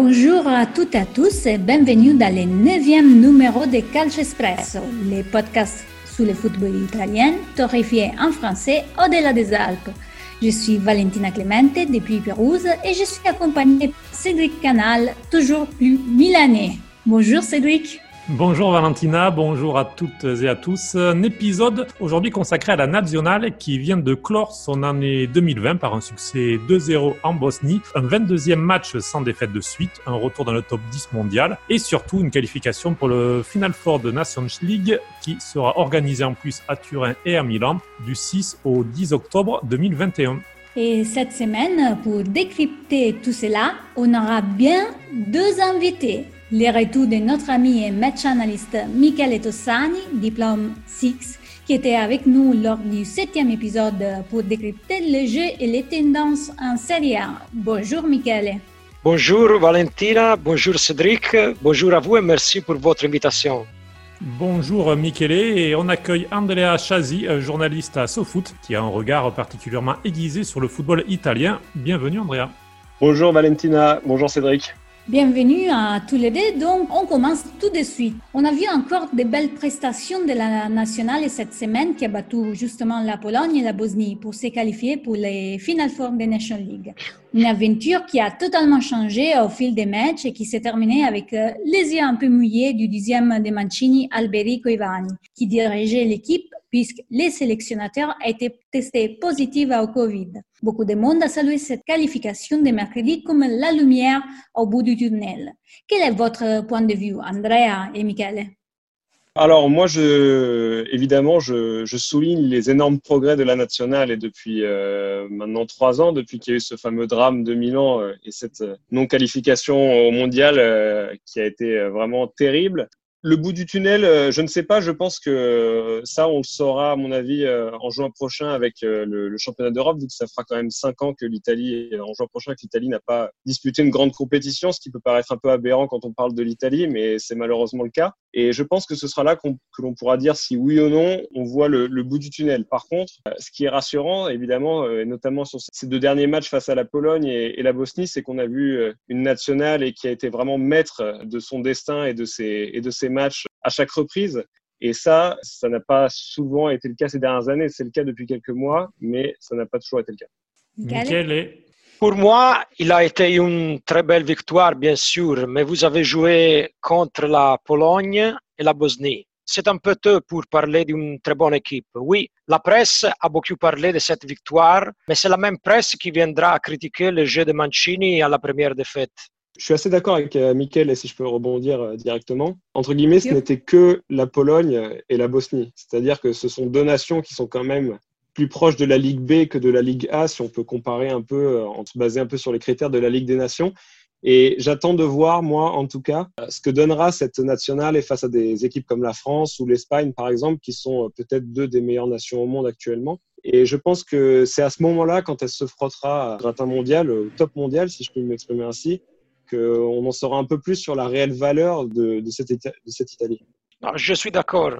Bonjour à toutes et à tous et bienvenue dans le neuvième numéro de Calcio Espresso, le podcast sur le football italien torréfié en français au-delà des Alpes. Je suis Valentina Clemente depuis Pérouse et je suis accompagnée par Cédric Canal, toujours plus milanais. Bonjour Cédric. Bonjour Valentina, bonjour à toutes et à tous. Un épisode aujourd'hui consacré à la nationale qui vient de clore son année 2020 par un succès 2-0 en Bosnie, un 22e match sans défaite de suite, un retour dans le top 10 mondial et surtout une qualification pour le Final Four de Nations League qui sera organisé en plus à Turin et à Milan du 6 au 10 octobre 2021. Et cette semaine, pour décrypter tout cela, on aura bien deux invités. Le retour de notre ami et match analyste Michele Tossani, diplôme 6, qui était avec nous lors du septième épisode pour décrypter le jeu et les tendances en Serie A. Bonjour Michele. Bonjour Valentina, bonjour Cédric, bonjour à vous et merci pour votre invitation. Bonjour Michele et on accueille Andrea Chazi, journaliste à SoFoot, qui a un regard particulièrement aiguisé sur le football italien. Bienvenue Andrea. Bonjour Valentina, bonjour Cédric. Bienvenue à tous les deux. Donc, on commence tout de suite. On a vu encore de belles prestations de la nationale cette semaine qui a battu justement la Pologne et la Bosnie pour se qualifier pour les Final Four des National League. Une aventure qui a totalement changé au fil des matchs et qui s'est terminée avec les yeux un peu mouillés du dixième de Mancini, Alberico Ivani, qui dirigeait l'équipe puisque les sélectionnateurs étaient testés positifs au Covid. Beaucoup de monde a salué cette qualification de mercredi comme la lumière au bout du tunnel. Quel est votre point de vue, Andrea et Michele? Alors moi, évidemment, je, souligne les énormes progrès de la nationale et depuis euh, maintenant trois ans, depuis qu'il y a eu ce fameux drame de Milan euh, et cette non-qualification au mondial euh, qui a été vraiment terrible. Le bout du tunnel, euh, je ne sais pas. Je pense que ça, on le saura, à mon avis, euh, en juin prochain avec euh, le, championnat d'Europe, vu ça fera quand même cinq ans que l'Italie, en juin prochain, que l'Italie n'a pas disputé une grande compétition, ce qui peut paraître un peu aberrant quand on parle de l'Italie, mais c'est malheureusement le cas. Et je pense que ce sera là que l'on pourra dire si oui ou non on voit le, bout du tunnel. Par contre, ce qui est rassurant, évidemment, et notamment sur ces deux derniers matchs face à la Pologne et, la Bosnie, c'est qu'on a vu une nationale et qui a été vraiment maître de son destin et de ses matchs à chaque reprise. Et ça, ça n'a pas souvent été le cas ces dernières années. C'est le cas depuis quelques mois, mais ça n'a pas toujours été le cas. Pour moi, il a été une très belle victoire, bien sûr, mais vous avez joué contre la Pologne et la Bosnie. C'est un peu tôt pour parler d'une très bonne équipe. Oui, la presse a beaucoup parlé de cette victoire, mais c'est la même presse qui viendra critiquer le jeu de Mancini à la première défaite. Je suis assez d'accord avec euh, Mickaël, et si je peux rebondir euh, directement. Entre guillemets, ce n'était que la Pologne et la Bosnie. C'est-à-dire que ce sont deux nations qui sont quand même plus proches de la Ligue B que de la Ligue A, si on peut comparer un peu, en euh, se baser un peu sur les critères de la Ligue des Nations. Et j'attends de voir, moi, en tout cas, ce que donnera cette nationale et face à des équipes comme la France ou l'Espagne, par exemple, qui sont peut-être deux des meilleures nations au monde actuellement. Et je pense que c'est à ce moment-là, quand elle se frottera à gratin mondial, au top mondial, si je peux m'exprimer ainsi, qu'on en saura un peu plus sur la réelle valeur de, cette, de cette Italie. je suis d'accord.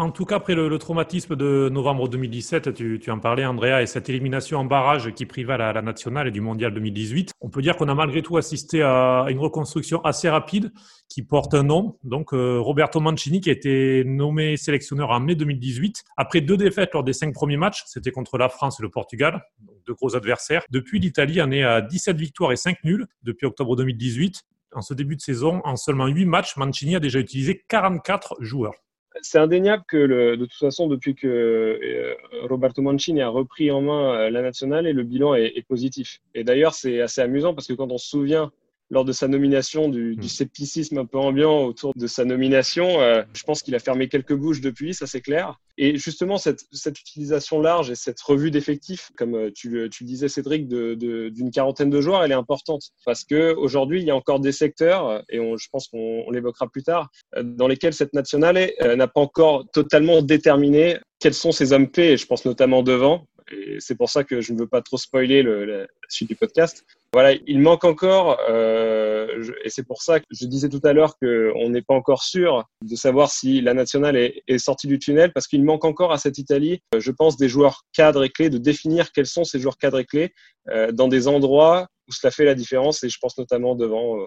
En tout cas, après le, traumatisme de novembre 2017, tu, tu, en parlais, Andrea, et cette élimination en barrage qui priva la, la nationale et du mondial 2018, on peut dire qu'on a malgré tout assisté à une reconstruction assez rapide qui porte un nom, donc euh, Roberto Mancini, qui a été nommé sélectionneur en mai 2018. Après deux défaites lors des cinq premiers matchs, c'était contre la France et le Portugal, deux gros adversaires. Depuis, l'Italie en est à 17 victoires et 5 nuls depuis octobre 2018. En ce début de saison, en seulement 8 matchs, Mancini a déjà utilisé 44 joueurs c'est indéniable que de toute façon, depuis que euh, Roberto Mancini a repris en main euh, la nationale, et le bilan est, est positif. Et d'ailleurs, c'est assez amusant parce que quand on se souvient lors de sa nomination, du, du, hmm. scepticisme un peu ambiant autour de sa nomination. Euh, je pense qu'il a fermé quelques bouches depuis, ça c'est clair. Et justement, cette, cette, utilisation large et cette revue d'effectifs, comme euh, tu, tu, le disais Cédric, d'une de, quarantaine de joueurs, elle est importante parce que aujourd'hui, il y a encore des secteurs, et on, je pense qu'on l'évoquera plus tard, euh, dans lesquels cette nationale n'a pas encore totalement déterminé quels sont ses hommes clés. Et je pense notamment devant. Et c'est pour ça que je ne veux pas trop spoiler le, la suite du podcast. Voilà, il manque encore euh, et c'est pour ça que je disais tout à l'heure qu'on n'est pas encore sûr de savoir si la nationale est, sortie du tunnel, parce qu'il manque encore à cette Italie, je pense, des joueurs cadres et clés, de définir quels sont ces joueurs cadres et clés euh, dans des endroits où cela fait la différence, et je pense notamment devant. Euh,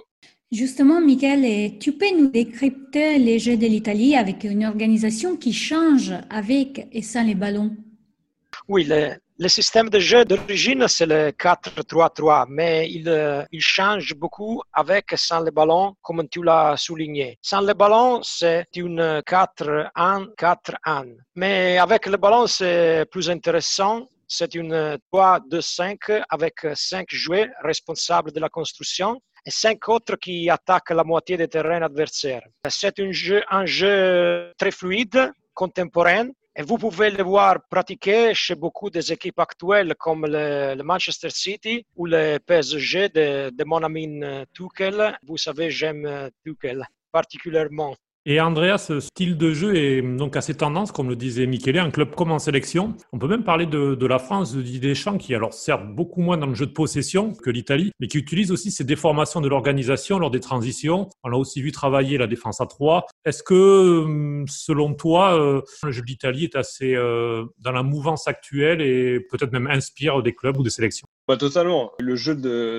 Justement, Michael, tu peux nous décrypter les Jeux de l'Italie avec une organisation qui change avec et sans les ballons? Oui, le, le système de jeu d'origine, c'est le 4-3-3, mais il, euh, il, change beaucoup avec et sans le ballon, comme tu l'as souligné. Sans le ballon, c'est une 4-1-4-1. Mais avec le ballon, c'est plus intéressant c'est une 3-2-5 avec 5 joueurs responsables de la construction et 5 autres qui attaquent la moitié des terrains adversaires. C'est un jeu, un jeu très fluide, contemporain, et vous pouvez le voir pratiquer chez beaucoup des équipes actuelles comme le, Manchester City ou le PSG de, de mon Tuchel. Vous savez, j'aime Tuchel particulièrement. Et Andrea, ce style de jeu est donc assez tendance, comme le disait Michele, un club comme en sélection. On peut même parler de, la France, de Deschamps, qui alors certes beaucoup moins dans le jeu de possession que l'Italie, mais qui utilise aussi ces déformations de l'organisation lors des transitions. On a aussi vu travailler la défense à trois. Est-ce que, hum, selon toi, euh, le jeu de l'Italie est assez euh, dans la mouvance actuelle et peut-être même inspire des clubs ou des sélections? Bah, totalement. Le jeu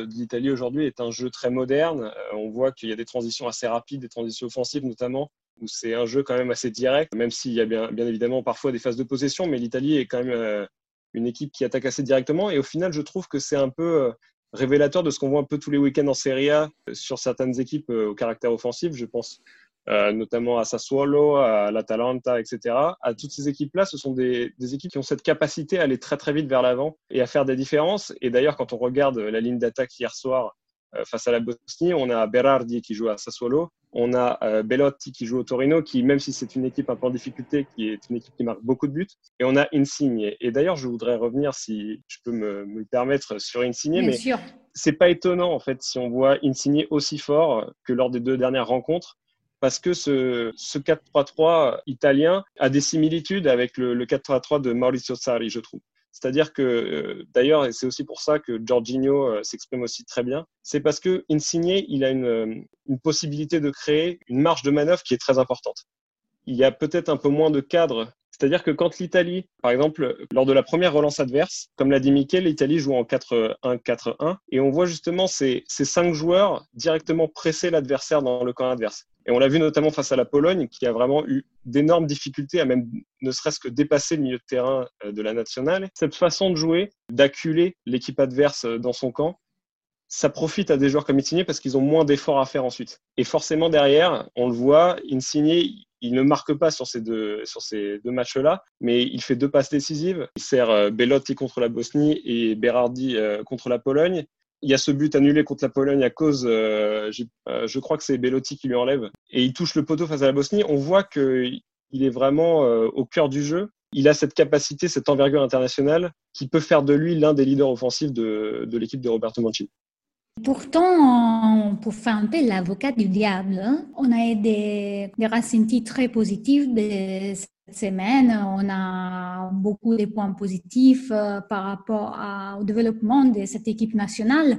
d'Italie aujourd'hui est un jeu très moderne. Euh, on voit qu'il y a des transitions assez rapides, des transitions offensives notamment, où c'est un jeu quand même assez direct, même s'il y a bien, bien, évidemment parfois des phases de possession, mais l'Italie est quand même euh, une équipe qui attaque assez directement. Et au final, je trouve que c'est un peu euh, révélateur de ce qu'on voit un peu tous les week-ends en Serie A sur certaines équipes au caractère offensif. Je pense euh, notamment à Sassuolo, à l'Atalanta, etc. À toutes ces équipes-là, ce sont des, des, équipes qui ont cette capacité à aller très très vite vers l'avant et à faire des différences. Et d'ailleurs, quand on regarde la ligne d'attaque hier soir euh, face à la Bosnie, on a Berardi qui joue à Sassuolo, on a euh, Bellotti qui joue au Torino, qui même si c'est une équipe un peu en difficulté, qui est une équipe qui marque beaucoup de buts, et on a Insigne. Et d'ailleurs, je voudrais revenir, si je peux me, permettre, sur Insigne, Bien mais sûr. c'est pas étonnant en fait si on voit Insigne aussi fort que lors des deux dernières rencontres parce que ce, ce 4-3-3 italien a des similitudes avec le, le 4-3-3 de Maurizio Sarri, je trouve. C'est-à-dire que, euh, d'ailleurs, et c'est aussi pour ça que Jorginho euh, s'exprime aussi très bien, c'est parce que Insigne, il a une, euh, une, possibilité de créer une marge de manœuvre qui est très importante. Il y a peut-être un peu moins de cadre. C'est-à-dire que quand l'Italie, par exemple, lors de la première relance adverse, comme l'a dit Mikel, l'Italie joue en 4-1-4-1, et on voit justement ces, ces cinq joueurs directement presser l'adversaire dans le camp adverse. Et on l'a vu notamment face à la Pologne, qui a vraiment eu d'énormes difficultés à même ne serait-ce que dépasser le milieu de terrain euh, de la nationale. Cette façon de jouer, d'acculer l'équipe adverse euh, dans son camp, ça profite à des joueurs comme Insigne parce qu'ils ont moins d'efforts à faire ensuite. Et forcément derrière, on le voit, Insigne, il ne marque pas sur ces deux, sur ces deux matchs-là, mais il fait deux passes décisives. Il sert euh, Bellotti contre la Bosnie et Berardi contre la Pologne il y a ce but annulé contre la Pologne à cause, euh, euh, je crois que c'est Bellotti qui lui enlève, et il touche le poteau face à la Bosnie. On voit qu'il est vraiment euh, au cœur du jeu. Il a cette capacité, cette envergure internationale qui peut faire de lui l'un des leaders offensifs de, de l'équipe de Roberto Mancini. Pourtant, pour faire un peu l'avocat du diable, on a des, des ressentis très positifs de cette semaine. On a beaucoup de points positifs euh, par rapport au développement de cette équipe nationale.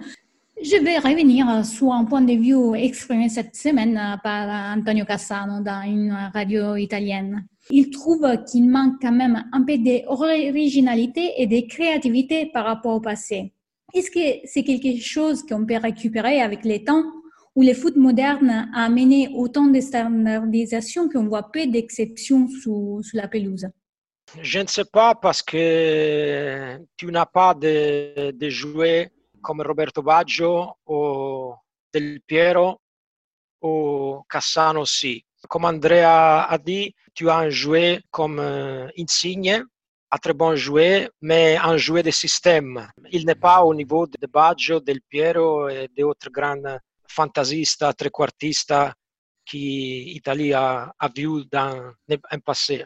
Je vais revenir sur un point de vue exprimé cette semaine par Antonio Cassano dans une radio italienne. Il trouve qu'il manque quand même un peu d'originalité et de créativité par rapport au passé. Est-ce que c'est quelque chose qu'on peut récupérer avec le temps où le foot moderne a amené autant de standardisation qu'on voit peu d'exceptions sous, sous, la pelouse? Je ne sais pas parce que tu n'as pas de, de joueurs comme Roberto Baggio ou Del Piero ou Cassano aussi. Comme Andrea a dit, tu as un joueur comme euh, Insigne très bon joueur, mais un joueur de système. Il n'est pas au niveau de Baggio, Del Piero et d'autres grands fantasistes, trequartistes qu'Italie a, a vu dans un passé.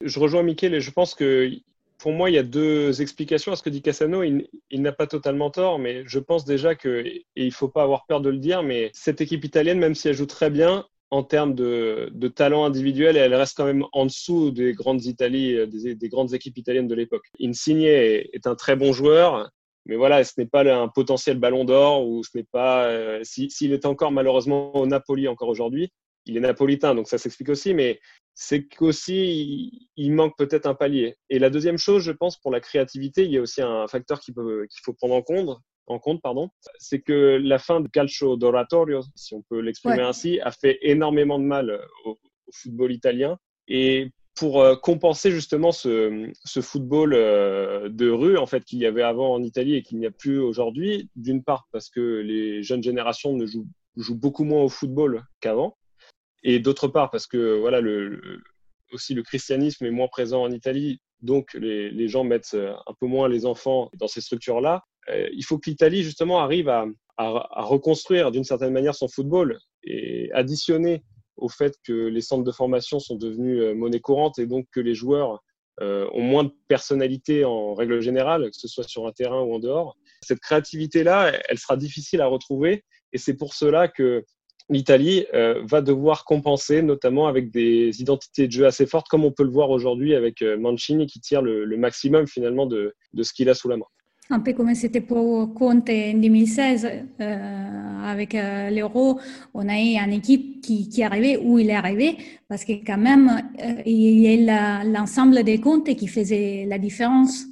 Je rejoins Michel et je pense que pour moi, il y a deux explications à ce que dit Cassano. Il, il n'a pas totalement tort, mais je pense déjà que, et il ne faut pas avoir peur de le dire, mais cette équipe italienne, même si elle joue très bien, en termes de, talent individuel elle reste quand même en dessous des grandes Italies, des, des grandes équipes italiennes de l'époque. Insigne est, un très bon joueur, mais voilà, ce n'est pas un potentiel ballon d'or ou ce n'est pas. Euh, s'il est encore malheureusement au Napoli encore aujourd'hui, il est napolitain, donc ça s'explique aussi, mais c'est qu'aussi il, manque peut-être un palier. Et la deuxième chose, je pense, pour la créativité, il y a aussi un facteur qu'il faut prendre en compte, en compte, pardon, c'est que la fin du calcio d'oratorio, si on peut l'exprimer ainsi, a fait énormément de mal au, au football italien. Et pour euh, compenser justement ce, ce football euh, de rue en fait qu'il y avait avant en Italie et qu'il n'y a plus aujourd'hui. D'une part parce que les jeunes générations ne jouent, jouent beaucoup moins au football qu'avant, et d'autre part parce que voilà le, aussi le christianisme est moins présent en Italie, donc les, les, gens mettent euh, un peu moins les enfants dans ces structures-là. Il faut que l'Italie justement arrive à, reconstruire d'une certaine manière son football et additionner au fait que les centres de formation sont devenus euh, monnaie courante et donc que les joueurs euh, ont moins de personnalité en règle générale, que ce soit sur un terrain ou en dehors. Cette créativité-là, elle sera difficile à retrouver et c'est pour cela que l'Italie euh, va devoir compenser, notamment avec des identités de jeu assez fortes, comme on peut le voir aujourd'hui avec Mancini qui tire le, maximum finalement de ce qu'il a sous la main. Un peu comme c'était pour Conte en 2016 euh, avec euh, l'Euro, on a eu une équipe qui, qui est arrivée où il est arrivé parce que quand même, euh, il y a l'ensemble des comptes qui faisait la différence.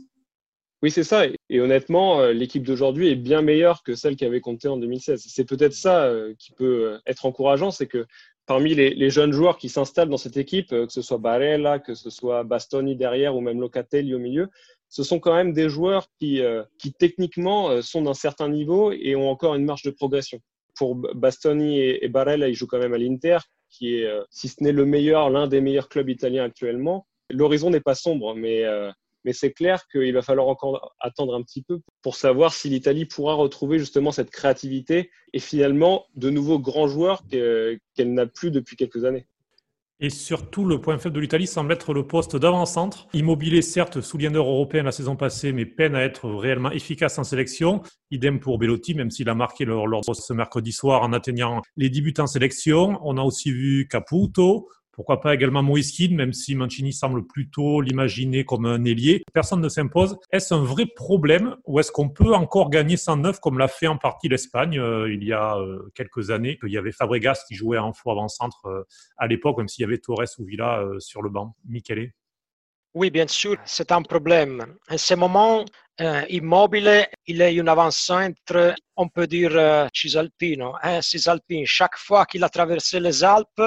Oui, c'est ça. Et honnêtement, l'équipe d'aujourd'hui est bien meilleure que celle qui avait compté en 2016. C'est peut-être ça qui peut être encourageant, c'est que parmi les, les, jeunes joueurs qui s'installent dans cette équipe, que ce soit Barella, que ce soit Bastoni derrière ou même Locatelli au milieu, ce sont quand même des joueurs qui, euh, qui techniquement euh, sont d'un certain niveau et ont encore une marge de progression. Pour Bastoni et, Barella, ils jouent quand même à l'Inter, qui est, euh, si ce n'est le meilleur, l'un des meilleurs clubs italiens actuellement. L'horizon n'est pas sombre, mais, mais c'est clair qu'il va falloir encore attendre un petit peu pour savoir si l'Italie pourra retrouver justement cette créativité et finalement de nouveaux grands joueurs qu'elle n'a plus depuis quelques années. Et surtout, le point faible de l'Italie semble être le poste d'avant-centre. Immobilier, certes, souligneur européen la saison passée, mais peine à être réellement efficace en sélection. Idem pour Bellotti, même s'il a marqué lors, de ce mercredi soir en atteignant les 10 buts en sélection. On a aussi vu Caputo, pourquoi pas également Moïskine, même si Mancini semble plutôt l'imaginer comme un ailier. Personne ne s'impose. Est-ce un vrai problème ou est-ce qu'on peut encore gagner 109 comme l'a fait en partie l'Espagne euh, il y a euh, quelques années, qu'il y avait Fabregas qui jouait en faux avant-centre euh, à l'époque, même s'il y avait Torres ou Villa sur le banc? Michele? Oui, bien sûr, c'est un problème. En ce moment, euh, Immobile, il est un avant-centre, on peut dire, euh, cisalpino, hein, cisalpine. Chaque fois qu'il a traversé les Alpes,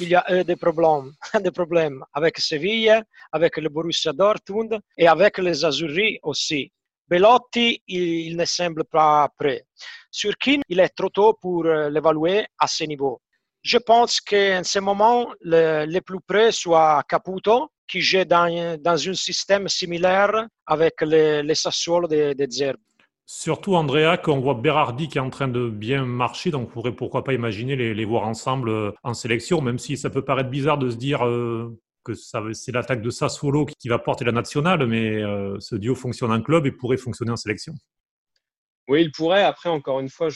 il y a eu des problèmes, des problèmes avec Séville, avec le Borussia Dortmund et avec les Azzurri aussi. Belotti, il, il ne semble pas prêt. Sur Keane, il est trop tôt pour euh, l'évaluer à ce niveau. Je pense qu'en ce moment, le, plus près soit Caputo, qui joue dans, dans un système similaire avec les, Sassuolo de, de Zerbe. Surtout, Andrea, qu'on voit Berardi qui est en train de bien marcher, donc on pourrait pourquoi pas imaginer les, les voir ensemble euh, en sélection, même si ça peut paraître bizarre de se dire euh, que c'est l'attaque de Sassuolo qui va porter la nationale, mais euh, ce duo fonctionne en club et pourrait fonctionner en sélection. Oui, il pourrait. Après, encore une fois,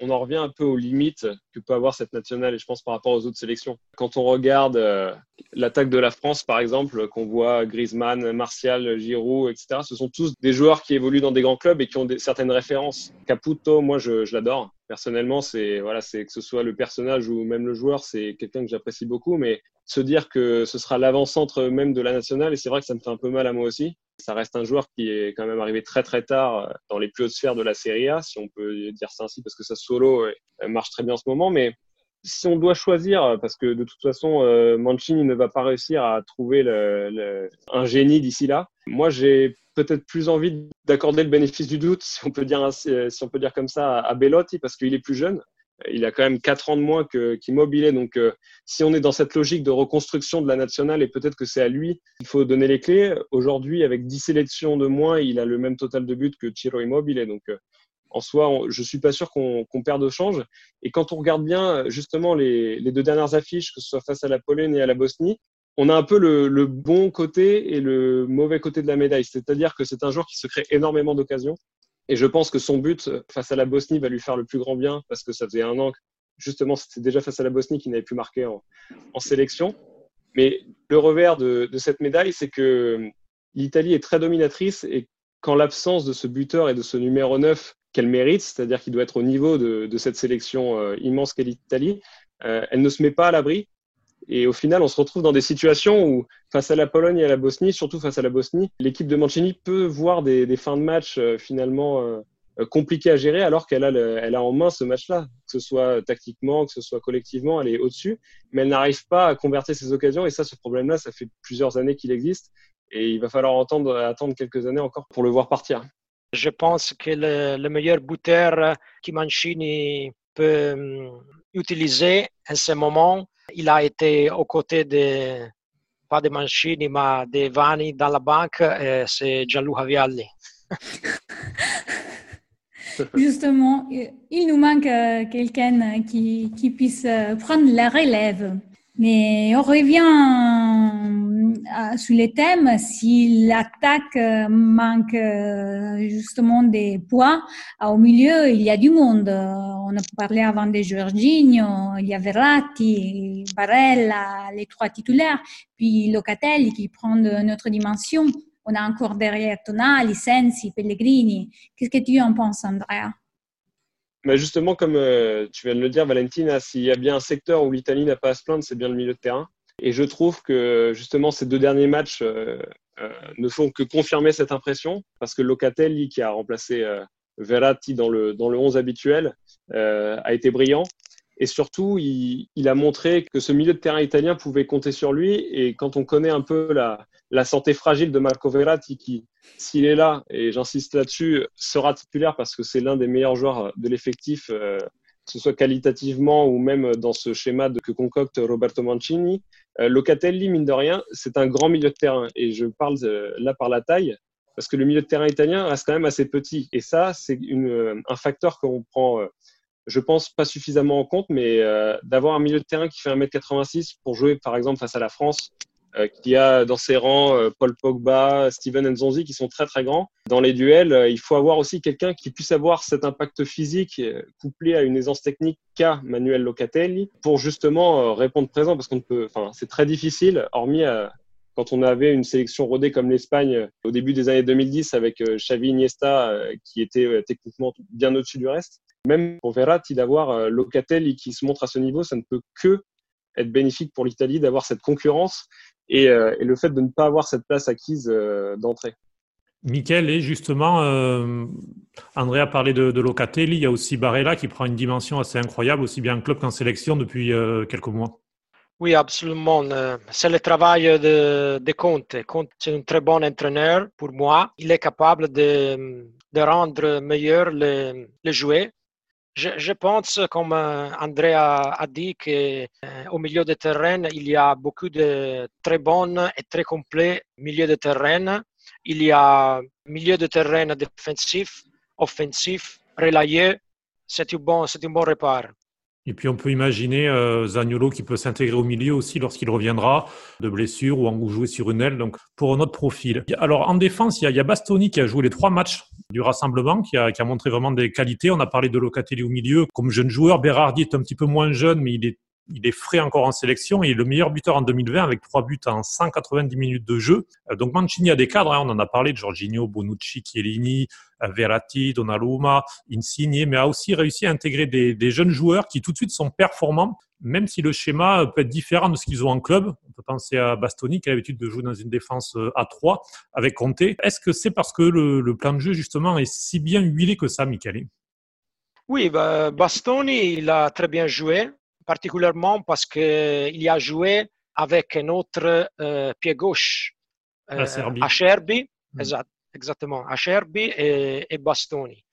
on en revient un peu aux limites que peut avoir cette nationale, et je pense par rapport aux autres sélections. Quand on regarde euh, l'attaque de la France, par exemple, qu'on voit Griezmann, Martial, Giroud, etc., ce sont tous des joueurs qui évoluent dans des grands clubs et qui ont des, certaines références. Caputo, moi, je, je l'adore. Personnellement, c'est voilà, c'est que ce soit le personnage ou même le joueur, c'est quelqu'un que j'apprécie beaucoup. Mais se dire que ce sera l'avant-centre même de la nationale, et c'est vrai que ça me fait un peu mal à moi aussi. Ça reste un joueur qui est quand même arrivé très très tard euh, dans les plus hautes sphères de la Serie A, si on peut dire ça ainsi, parce que sa solo euh, marche très bien en ce moment. Mais si on doit choisir, parce que de toute façon, euh, Mancini ne va pas réussir à trouver un génie d'ici là, moi j'ai peut-être plus envie d'accorder le bénéfice du doute, si on peut dire, si on peut dire comme ça, à Bellotti, parce qu'il est plus jeune. Il a quand même 4 ans de moins qu'Immobilier. donc, euh, si on est dans cette logique de reconstruction de la nationale, et peut-être que c'est à lui qu'il faut donner les clés, aujourd'hui, avec 10 sélections de moins, il a le même total de buts que Ciro Immobilier. Donc, euh, en soi, je suis pas sûr qu'on perde au change. Et quand on regarde bien, justement, les, deux dernières affiches, que ce soit face à la Pologne et à la Bosnie, on a un peu le, le bon côté et le mauvais côté de la médaille. C'est-à-dire que c'est un joueur qui se crée énormément d'occasions. Et je pense que son but face à la Bosnie va lui faire le plus grand bien parce que ça faisait un an que justement c'était déjà face à la Bosnie qu'il n'avait plus marqué en, sélection. Mais le revers de, cette médaille, c'est que l'Italie est très dominatrice et qu'en l'absence de ce buteur et de ce numéro 9 qu'elle mérite, c'est-à-dire qu'il doit être au niveau de, cette sélection euh, immense qu'est l'Italie, euh, elle ne se met pas à l'abri. Et au final, on se retrouve dans des situations où, face à la Pologne et à la Bosnie, surtout face à la Bosnie, l'équipe de Mancini peut voir des, fins de match euh, finalement compliquées à gérer alors qu'elle a, elle a en main ce match-là, que ce soit tactiquement, que ce soit collectivement, elle est au-dessus, mais elle n'arrive pas à convertir ces occasions. Et ça, ce problème-là, ça fait plusieurs années qu'il existe. Et il va falloir attendre, quelques années encore pour le voir partir. Je pense que le, le meilleur buteur que Mancini peut utiliser en ce moment, il a été aux côtés de, pas de Mancini, mais de Vanni dans la banque, c'est Gianluca Vialli. Justement, il nous manque euh, quelqu'un qui, qui puisse euh, prendre la relève. Mais on revient sur les thèmes. Si l'attaque euh, manque euh, justement des poids, au milieu, il y a du monde. On a parlé avant de Giorgino, il y a Verratti, Barella, les trois titulaires, puis Locatelli qui prend de notre dimension. On a encore derrière Tonali, Sensi, Pellegrini. Qu'est-ce que tu en penses, Andrea? Mais justement, comme euh, tu viens de le dire, Valentina, s'il y a bien un secteur où l'Italie n'a pas à se plaindre, c'est bien le milieu de terrain. Et je trouve que justement ces deux derniers matchs euh, euh, ne font que confirmer cette impression, parce que Locatelli, qui a remplacé Verratti dans le, dans le 11 habituel, a été brillant. Et surtout, il, a montré que ce milieu de terrain italien pouvait compter sur lui. Et quand on connaît un peu la, la santé fragile de Marco Verratti, qui, s'il est là, et j'insiste là-dessus, sera titulaire parce que c'est l'un des meilleurs joueurs de l'effectif, euh, que ce soit qualitativement ou même dans ce schéma que concocte Roberto Mancini. Euh, Locatelli, mine de rien, c'est un grand milieu de terrain. Et je parle euh, là par la taille, parce que le milieu de terrain italien reste quand même assez petit. Et ça, c'est un facteur qu'on prend je pense, pas suffisamment en compte, mais euh, d'avoir un milieu de terrain qui fait 1m86 pour jouer, par exemple, face à la France, euh, qui a dans ses rangs euh, Paul Pogba, Steven Nzonzi, qui sont très très grands. Dans les duels, il faut avoir aussi quelqu'un qui puisse avoir cet impact physique couplé à une aisance technique qu'a Manuel Locatelli pour justement répondre présent, parce qu'on peut, enfin, c'est très difficile, hormis quand on avait une sélection rodée comme l'Espagne au début des années 2010 avec Xavi Iniesta qui était techniquement bien au-dessus du reste. Même pour Verratti, d'avoir euh, Locatelli qui se montre à ce niveau, ça ne peut que être bénéfique pour l'Italie d'avoir cette concurrence et, euh, et, le fait de ne pas avoir cette place acquise euh, d'entrée. Michael, et justement, euh, André a parlé de, de, Locatelli, il y a aussi Barella qui prend une dimension assez incroyable, aussi bien en club qu'en sélection depuis euh, quelques mois. Oui, absolument. C'est le travail de, de Conte. Conte, c'est un très bon entraîneur pour moi. Il est capable de, de rendre meilleur les, les joueurs je, pense, comme euh, André a, dit, qu'au euh, milieu de terrain, il y a beaucoup de très bons et très complets milieux de terrain. Il y a milieu de terrain défensif, offensif, relayé. C'est un bon, un bon repère. Et puis on peut imaginer euh, Zagnolo qui peut s'intégrer au milieu aussi lorsqu'il reviendra de blessure ou en jouer sur une aile, donc pour notre profil. Alors en défense, il y, a, il y a Bastoni qui a joué les trois matchs du rassemblement, qui a, qui a, montré vraiment des qualités. On a parlé de Locatelli au milieu comme jeune joueur. Berardi est un petit peu moins jeune, mais il est il est frais encore en sélection et le meilleur buteur en 2020 avec trois buts en 190 minutes de jeu. Euh, donc Mancini a des cadres, hein, on en a parlé, de Jorginho, Bonucci, Chiellini, euh, Verratti, Donnarumma, Insigne, mais a aussi réussi à intégrer des, jeunes joueurs qui tout de suite sont performants, même si le schéma peut être différent de ce qu'ils ont en club. On peut penser à Bastoni qui a l'habitude de jouer dans une défense euh, à 3 avec Conte. Est-ce que c'est parce que le, plan de jeu justement est si bien huilé que ça, Michele? Oui, bah, Bastoni, il a très bien joué particulièrement parce qu'il a joué avec un autre euh, pied gauche, euh, à Cherby, mm. exact, exactement, à Cherby et, et Bastoni.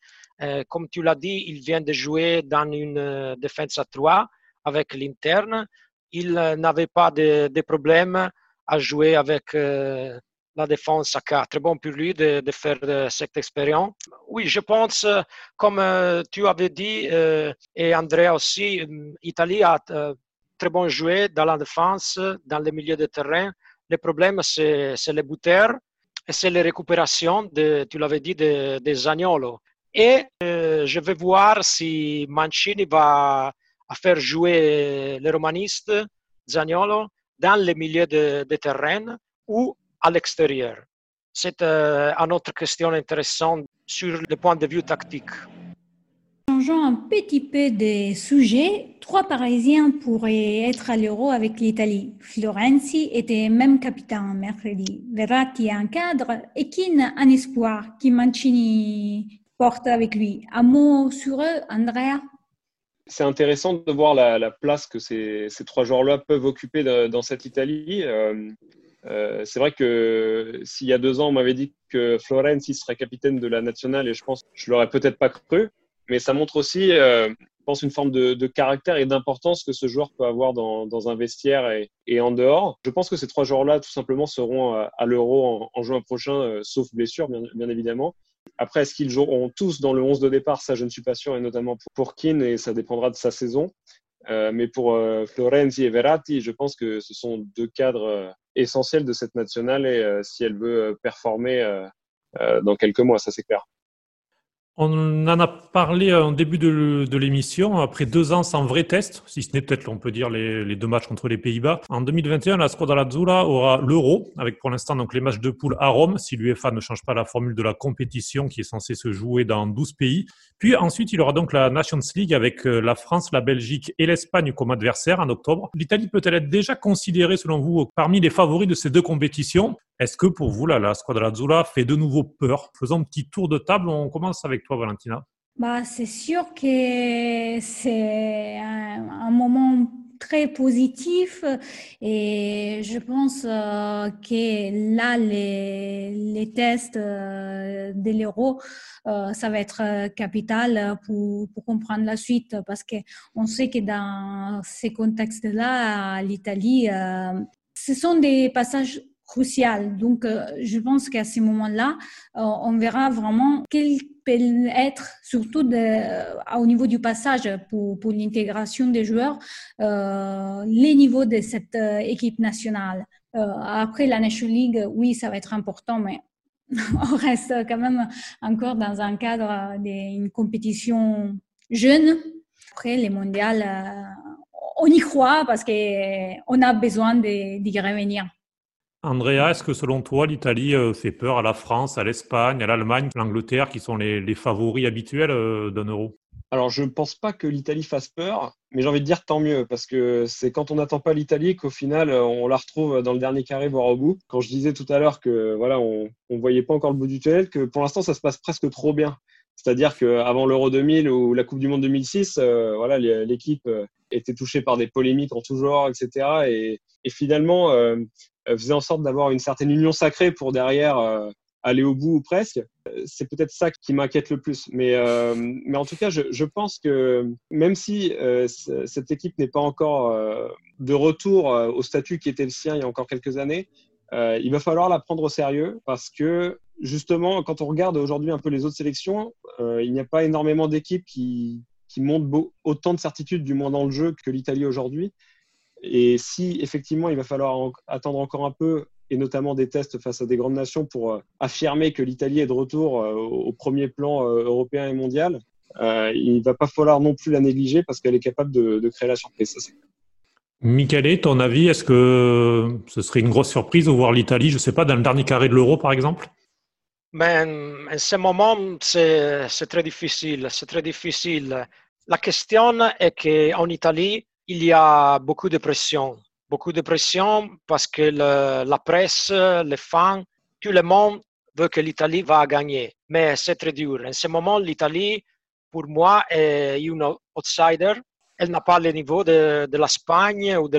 Euh, comme tu l'as dit, il vient de jouer dans une euh, défense à 3 avec l'interne. Il n'avait pas de, de problème à jouer avec euh, la défense à 4. Bon pour lui de, faire de cette expérience. Oui, je pense, euh, comme euh, tu avais dit, euh, et Andrea aussi, l'Italie a très bon joué dans la défense, dans le milieu de terrain. Le problème, c'est les buteurs et c'est les récupérations, tu l'avais dit, de, de Zagnolo. Et je vais voir si Mancini va faire jouer les romanistes, Zagnolo, dans le milieu de, de terrain ou à l'extérieur. C'est euh, une autre question intéressante sur le point de vue tactique. Changeons un petit peu de sujet. Trois Parisiens pourraient être à l'Euro avec l'Italie. Florenzi était même capitaine mercredi. Verratti un cadre et Keane un espoir qui Mancini porte avec lui. Un mot sur eux, Andrea? C'est intéressant de voir la, place que ces, trois joueurs-là peuvent occuper dans cette Italie. Euh, euh, c'est vrai que s'il y a deux ans, on m'avait dit que Florenzi serait capitaine de la nationale et je pense que je l'aurais peut-être pas cru, mais ça montre aussi, euh, je pense, une forme de, caractère et d'importance que ce joueur peut avoir dans, un vestiaire et, en dehors. Je pense que ces trois joueurs-là, tout simplement, seront à, l'Euro en, juin prochain, sauf blessure, bien évidemment. Après, est-ce qu'ils joueront tous dans le 11 de départ? Ça, je ne suis pas sûr, et notamment pour Keane, et ça dépendra de sa saison. Euh, mais pour euh, Florenzi et Verratti, je pense que ce sont deux cadres euh, essentiels de cette nationale et si elle veut performer dans quelques mois, ça c'est clair. On en a parlé en début de, l'émission, après deux ans sans vrai test, si ce n'est peut-être, on peut dire, les, deux matchs contre les Pays-Bas. En 2021, la Squadra Azzurra aura l'Euro, avec pour l'instant donc les matchs de poule à Rome, si l'UEFA ne change pas la formule de la compétition qui est censée se jouer dans 12 pays. Puis ensuite, il aura donc la Nations League avec euh, la France, la Belgique et l'Espagne comme adversaires en octobre. L'Italie peut-elle être déjà considérée, selon vous, parmi les favoris de ces deux compétitions? Est-ce que pour vous, là, la Squadra Azzurra fait de nouveau peur? Faisons un petit tour de table. On commence avec Valentina? Bah, c'est sûr que c'est un, moment très positif et je pense euh, que là, les, les tests euh, de l'euro, euh, ça va être capital pour, pour, comprendre la suite parce qu'on sait que dans ces contextes-là, l'Italie, ce sont des passages crucial. Donc, euh, je pense qu'à ce moment-là, euh, on verra vraiment quel peut être, surtout de, euh, au niveau du passage pour, pour l'intégration des joueurs, les niveaux de cette équipe nationale. après la National League, oui, ça va être important, mais on reste quand même encore dans un cadre d'une compétition jeune. Après, les mondiales, on y croit parce qu'on a besoin d'y revenir. Andrea, est-ce que selon toi, l'Italie euh, fait peur à la France, à l'Espagne, à l'Allemagne, à l'Angleterre, qui sont les, favoris habituels euh, d'un euro? Alors, je ne pense pas que l'Italie fasse peur, mais j'ai envie de dire tant mieux, parce que c'est quand on n'attend pas l'Italie qu'au final, euh, on la retrouve dans le dernier carré, voire au bout. Quand je disais tout à l'heure que voilà, on ne voyait pas encore le bout du tunnel, que pour l'instant, ça se passe presque trop bien. C'est-à-dire qu'avant l'Euro 2000 ou la Coupe du Monde 2006, voilà, l'équipe était touchée par des polémiques en tout genre, etc. Et, finalement, euh, faisait en sorte d'avoir une certaine union sacrée pour derrière euh, aller au bout ou presque. Euh, c'est peut-être ça qui m'inquiète le plus. Mais, mais en tout cas, je, je pense que même si cette équipe n'est pas encore de retour au statut qui était le sien il y a encore quelques années, il va falloir la prendre au sérieux parce que justement, quand on regarde aujourd'hui un peu les autres sélections, il n'y a pas énormément d'équipes qui, qui montrent autant de certitude, du moins dans le jeu, que l'Italie aujourd'hui. Et si effectivement il va falloir attendre encore un peu, et notamment des tests face à des grandes nations pour euh, affirmer que l'Italie est de retour euh, au premier plan euh, européen et mondial, il ne va pas falloir non plus la négliger parce qu'elle est capable de, créer la surprise. Ça, Michele, ton avis, est-ce que ce serait une grosse surprise de voir l'Italie, je ne sais pas, dans le dernier carré de l'euro par exemple? Ben, En ce moment, c'est très difficile. C'est très difficile. La question est qu'en Italie, il y a beaucoup de pression. Beaucoup de pression parce que la presse, les fans, tout le monde veut que l'Italie va gagner. Mais c'est très dur. En ce moment, l'Italie, pour moi, est une outsider. Elle n'a pas le niveau de, de l'Espagne ou de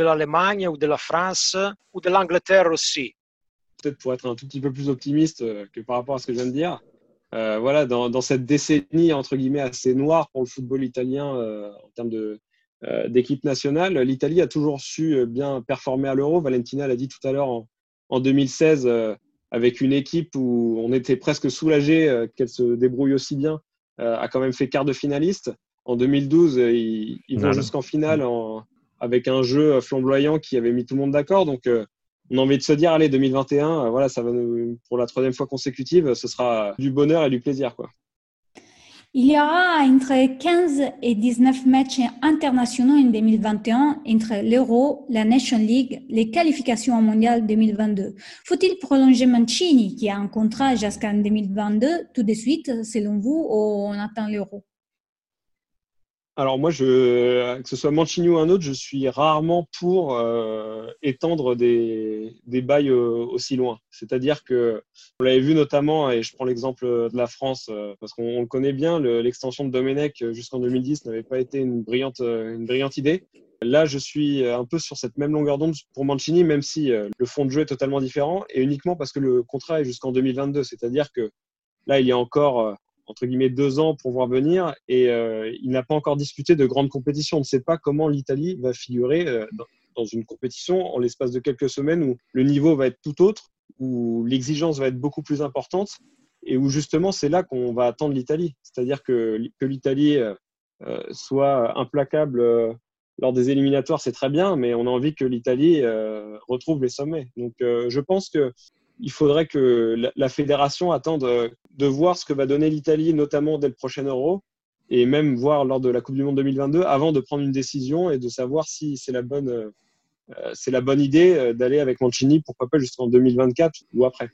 l'Allemagne ou de la France ou de l'Angleterre aussi. Peut-être pour être un tout petit peu plus optimiste euh, que par rapport à ce que je viens de dire, euh, voilà, dans, cette décennie entre guillemets assez noire pour le football italien euh, en termes de, d'équipe nationale. L'Italie a toujours su euh, bien performer à l'Euro. Valentina l'a dit tout à l'heure en, 2016 euh, avec une équipe où on était presque soulagé qu'elle se débrouille aussi bien, a quand même fait quart de finaliste. En 2012, ils, vont jusqu'en finale avec un jeu flamboyant qui avait mis tout le monde d'accord. Donc, on a envie de se dire, allez, 2021, voilà, ça va pour la troisième fois consécutive, ce sera du bonheur et du plaisir, quoi. Il y aura entre 15 et 19 matchs internationaux en 2021 entre l'Euro, la Nation League, les qualifications mondiales 2022. Faut-il prolonger Mancini qui a un contrat jusqu'en 2022 tout de suite, selon vous, ou on attend l'Euro alors moi, je, que ce soit Mancini ou un autre, je suis rarement pour euh, étendre des, des bails euh, aussi loin. C'est-à-dire que, on l'avait vu notamment, et je prends l'exemple de la France, euh, parce qu'on le connaît bien, l'extension de Domenech jusqu'en 2010 n'avait pas été une brillante, une brillante idée. Là, je suis un peu sur cette même longueur d'onde pour Mancini, même si le fond de jeu est totalement différent, et uniquement parce que le contrat est jusqu'en 2022. C'est-à-dire que là, il y a encore entre guillemets deux ans pour voir venir et euh, il n'a pas encore discuté de grandes compétitions. On ne sait pas comment l'Italie va figurer euh, dans, une compétition en l'espace de quelques semaines où le niveau va être tout autre, où l'exigence va être beaucoup plus importante et où justement c'est là qu'on va attendre l'Italie. C'est-à-dire que, que l'Italie euh, soit implacable lors des éliminatoires, c'est très bien, mais on a envie que l'Italie retrouve les sommets. Donc je pense que il faudrait que la, fédération attende de voir ce que va donner l'Italie, notamment dès le prochain Euro, et même voir lors de la Coupe du Monde 2022, avant de prendre une décision et de savoir si c'est la bonne, euh, bonne idée euh, d'aller avec Mancini, pourquoi pas jusqu'en 2024 ou après.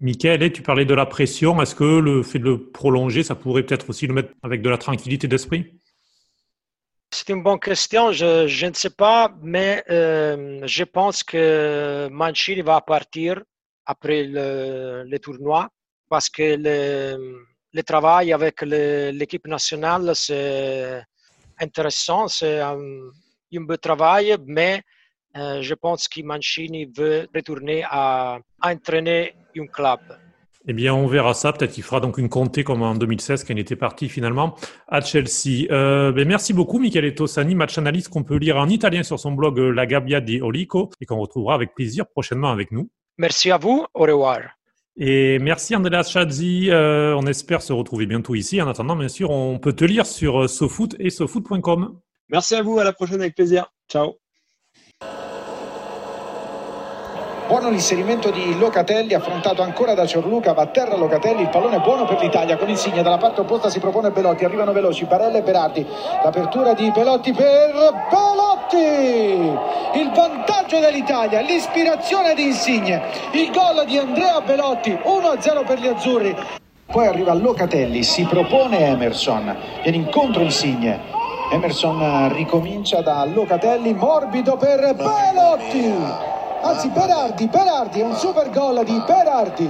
Michael, tu parlais de la pression. Est-ce que le fait de le prolonger, ça pourrait peut-être aussi le mettre avec de la tranquillité d'esprit? C'est une bonne question. Je, ne sais pas, mais euh, je pense que Mancini va partir après le, tournoi parce que le, travail avec l'équipe nationale, c'est intéressant, c'est un, un beau travail, mais euh, je pense que Mancini veut retourner à entraîner un club. Eh bien, on verra ça. Peut-être qu'il fera donc une comté comme en 2016, quand il était parti finalement à Chelsea. Euh, ben merci beaucoup, Michele Tosani, match analyse qu'on peut lire en italien sur son blog La Gabbia di Olico et qu'on retrouvera avec plaisir prochainement avec nous. Merci à vous. Au revoir. Et merci Andreas Chazzi. Euh, on espère se retrouver bientôt ici. En attendant, bien sûr, on peut te lire sur SoFoot et SoFoot.com. Merci à vous. À la prochaine avec plaisir. Ciao. Buono l'inserimento di Locatelli, affrontato ancora da Ciorluca, va a terra Locatelli, il pallone è buono per l'Italia, con Insigne. Dalla parte opposta si propone Belotti, arrivano veloci Barella e Berardi, l'apertura di Belotti per Belotti, il vantaggio dell'Italia, l'ispirazione di Insigne, il gol di Andrea Belotti, 1-0 per gli azzurri. Poi arriva Locatelli, si propone Emerson, viene incontro Insigne, Emerson ricomincia da Locatelli, morbido per Belotti. Anzi, Berardi, Berardi, un super gol di Berardi.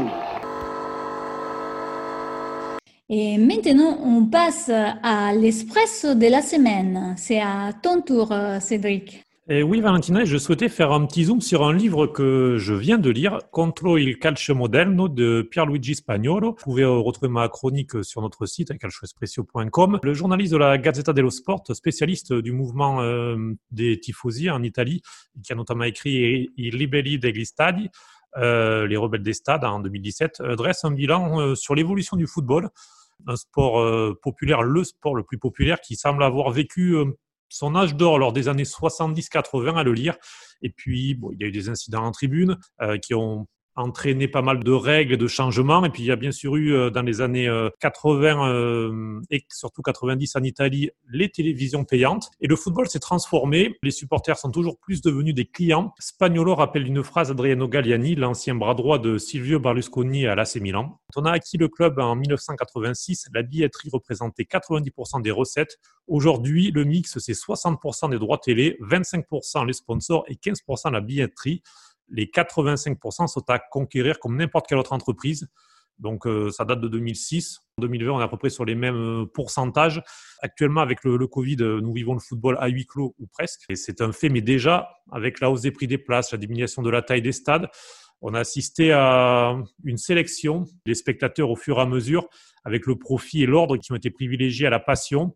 Et maintenant, on passe à l'espresso de la semaine. C'est à ton tour, Cédric. Et oui, Valentina, je souhaitais faire un petit zoom sur un livre que je viens de lire, Contro il calcio moderno de Pierluigi Spagnolo. Vous pouvez retrouver ma chronique sur notre site, calcioespresso.com. Le journaliste de la Gazzetta dello Sport, spécialiste du mouvement euh, des tifosi en Italie, qui a notamment écrit I Libelli degli Stadi, euh, les rebelles des stades en 2017, euh, dresse un bilan sur l'évolution du football un sport populaire, le sport le plus populaire qui semble avoir vécu son âge d'or lors des années 70-80 à le lire. Et puis, bon, il y a eu des incidents en tribune euh, qui ont entraîné pas mal de règles de changements. Et puis, il y a bien sûr eu euh, dans les années 80 euh, et surtout 90 en Italie les télévisions payantes. Et le football s'est transformé. Les supporters sont toujours plus devenus des clients. Spagnolo rappelle une phrase d'Adriano Galliani, l'ancien bras droit de Silvio Berlusconi à l'AC Milan. Quand on a acquis le club en 1986, la billetterie représentait 90% des recettes. Aujourd'hui, le mix, c'est 60% des droits télé, 25% les sponsors et 15% la billetterie les 85% sont à conquérir comme n'importe quelle autre entreprise. Donc, euh, ça date de 2006. En 2020, on est à peu près sur les mêmes euh, pourcentages. Actuellement, avec le, Covid, euh, nous vivons le football à huis clos ou presque. Et c'est un fait, mais déjà, avec la hausse des prix des places, la diminution de la taille des stades, on a assisté à une sélection des spectateurs au fur et à mesure, avec le profit et l'ordre qui ont été privilégiés à la passion.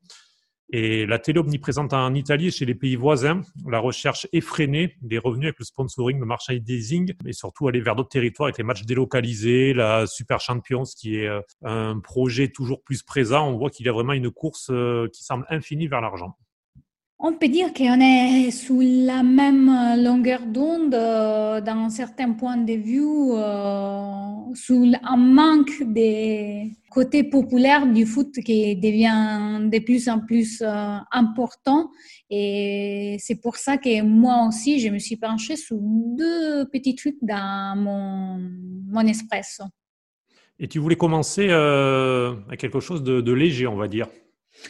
Et la télé omniprésente en Italie et chez les pays voisins, la recherche effrénée des revenus avec le sponsoring, le marchandising, mais surtout aller vers d'autres territoires avec les matchs délocalisés, la Super Champions qui est euh, un projet toujours plus présent. On voit qu'il y a vraiment une course euh, qui semble infinie vers l'argent. On peut dire qu'on est sous la même longueur d'onde dans certains points de vue, euh, sous un manque des côtés populaires du foot qui devient de plus en plus euh, important. Et c'est pour ça que moi aussi, je me suis penchée sur deux petits trucs dans mon, mon espresso. Et tu voulais commencer euh, à quelque chose de, léger, on va dire.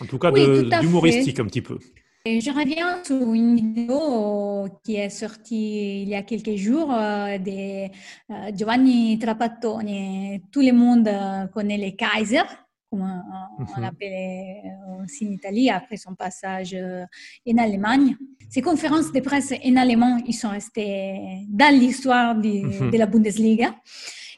En tout cas, d'humoristique un petit peu. Je reviens sur une vidéo qui est sortie il y a quelques jours euh, de euh, Giovanni Trapattoni. Tout le monde connaît les Kaiser, comme on, mhm. l'appelait aussi en Italie après son passage en Allemagne. Ces conférences de presse en allemand, ils sont restées dans l'histoire mhm. de la Bundesliga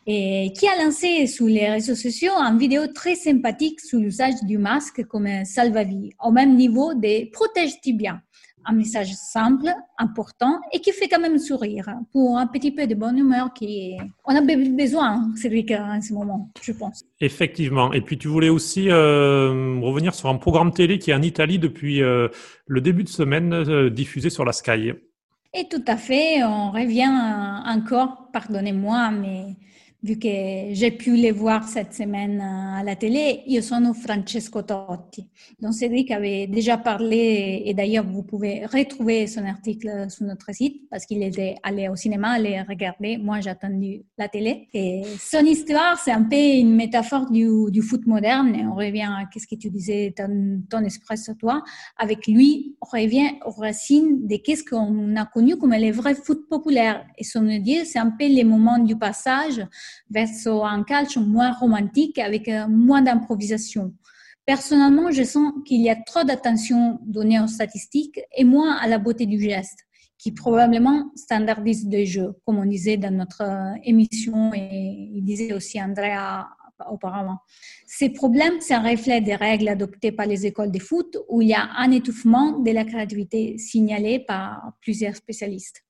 et qui a lancé sur les réseaux sociaux une vidéo très sympathique sur l'usage du masque comme un salva-vie, au même niveau des protège-t bien. Un message simple, important et qui fait quand même sourire pour un petit peu de bonne humeur qui on a besoin, Cédric, en ce moment, je pense. Effectivement. Et puis tu voulais aussi euh, revenir sur un programme télé qui est en Italie depuis euh, le début de semaine, euh, diffusé sur la Sky. Et tout à fait, on revient encore, pardonnez-moi, mais vu que j'ai pu les voir cette semaine à la télé, io sono Francesco Totti, dont Cédric avait déjà parlé et d'ailleurs vous pouvez retrouver son article sur notre site parce qu'il était allé au cinéma, aller regarder. Moi, j'ai attendu la télé. Et son histoire, c'est un peu une métaphore du, du foot moderne. Et on revient à ce que tu disais, ton, ton à toi. Avec lui, on revient aux racines de qu'est-ce qu'on a connu comme les vrais foot populaires. Et son idée, c'est un peu les moments du passage verso un calcio moins romantique avec euh, moins d'improvisation. Personnellement, je sens qu'il y a trop d'attention donnée aux statistiques et moins à la beauté du geste, qui probablement standardise le jeu, comme on disait dans notre euh, émission et il disait aussi Andrea auparavant. Ces problèmes, c'est un reflet des règles adoptées par les écoles de foot où il y a un étouffement de la créativité signalé par plusieurs spécialistes.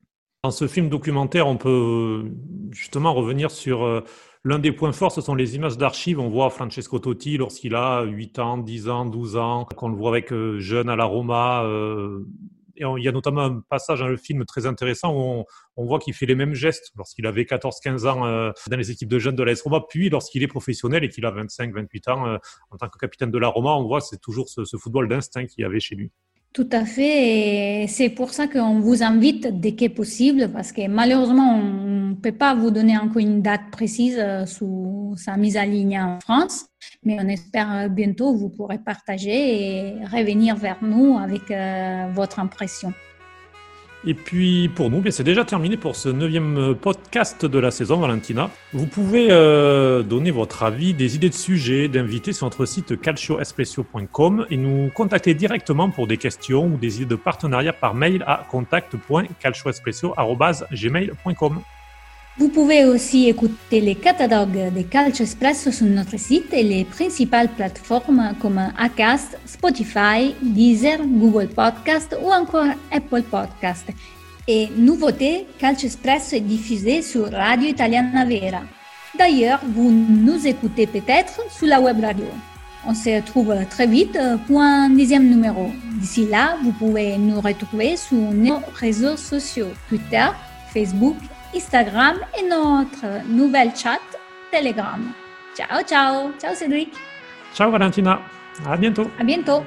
Dans ce film documentaire, on peut justement revenir sur euh, l'un des points forts, ce sont les images d'archives. On voit Francesco Totti lorsqu'il a 8 ans, 10 ans, 12 ans, qu'on le voit avec euh, jeune à la Roma. Euh, et il y a notamment un passage dans le film très intéressant où on, voit qu'il fait les mêmes gestes lorsqu'il avait 14-15 ans dans les équipes de jeunes de l'AS Roma, puis lorsqu'il est professionnel et qu'il a 25-28 ans en tant que capitaine de la Roma, on voit c'est toujours ce, ce football d'instinct qu'il y avait chez lui. Tout à fait. Et c'est pour ça qu'on vous invite dès que possible, parce que malheureusement, on ne peut pas vous donner encore une date précise euh, sous sa mise en ligne en France. Mais on espère bientôt vous pourrez partager et revenir vers nous avec euh, votre impression. Et puis pour nous, c'est déjà terminé pour ce neuvième euh, podcast de la saison, Valentina. Vous pouvez euh, donner votre avis, des idées de sujets, d'invités sur notre site calcioespeciaux.com et nous contacter directement pour des questions ou des idées de partenariat par mail à contact.calcioespeciaux.gmail.com. Vous pouvez aussi écouter les catalogues de Calcio Espresso sur notre site et les principales plateformes comme Acast, Spotify, Deezer, Google Podcast ou encore Apple Podcast. Et nouveauté, Calcio Espresso est diffusé sur Radio Italiana Vera. D'ailleurs, vous nous écoutez peut-être sur la web radio. On se retrouve très vite pour un dixième numéro. D'ici là, vous pouvez nous retrouver sur nos réseaux sociaux Twitter, Facebook Instagram et notre nouvelle chat Telegram. Ciao, ciao. Ciao Cédric. Ciao Valentina. À bientôt. À bientôt.